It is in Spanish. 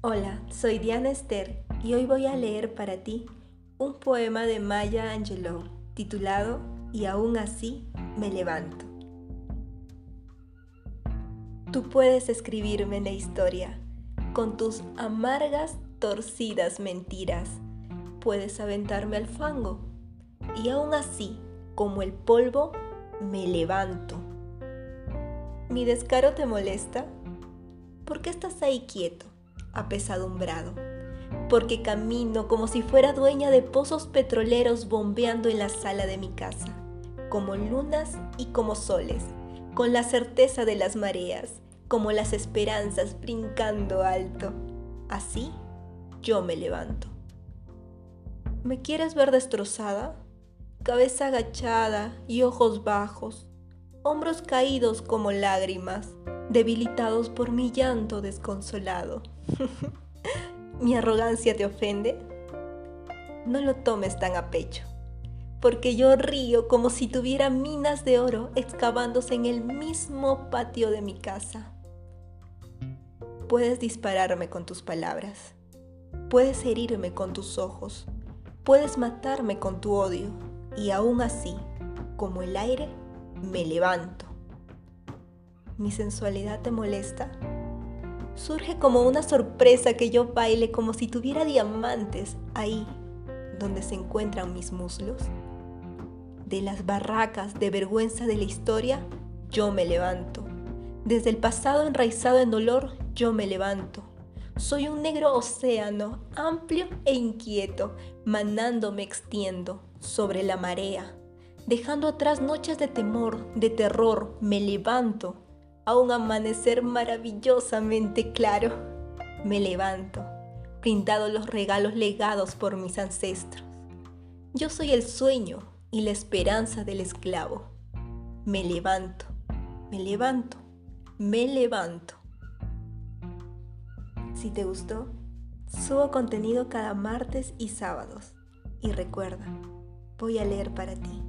Hola, soy Diana Esther y hoy voy a leer para ti un poema de Maya Angelou titulado Y aún así me levanto. Tú puedes escribirme la historia con tus amargas, torcidas mentiras. Puedes aventarme al fango y aún así, como el polvo, me levanto. ¿Mi descaro te molesta? ¿Por qué estás ahí quieto? Apesadumbrado, porque camino como si fuera dueña de pozos petroleros bombeando en la sala de mi casa, como lunas y como soles, con la certeza de las mareas, como las esperanzas brincando alto. Así yo me levanto. ¿Me quieres ver destrozada? Cabeza agachada y ojos bajos, hombros caídos como lágrimas, debilitados por mi llanto desconsolado. ¿Mi arrogancia te ofende? No lo tomes tan a pecho, porque yo río como si tuviera minas de oro excavándose en el mismo patio de mi casa. Puedes dispararme con tus palabras, puedes herirme con tus ojos, puedes matarme con tu odio, y aún así, como el aire, me levanto. ¿Mi sensualidad te molesta? surge como una sorpresa que yo baile como si tuviera diamantes ahí donde se encuentran mis muslos. De las barracas de vergüenza de la historia, yo me levanto. Desde el pasado enraizado en dolor, yo me levanto. Soy un negro océano, amplio e inquieto, manando me extiendo sobre la marea. Dejando atrás noches de temor, de terror, me levanto a un amanecer maravillosamente claro, me levanto, brindado los regalos legados por mis ancestros. Yo soy el sueño y la esperanza del esclavo. Me levanto, me levanto, me levanto. Si te gustó, subo contenido cada martes y sábados. Y recuerda, voy a leer para ti.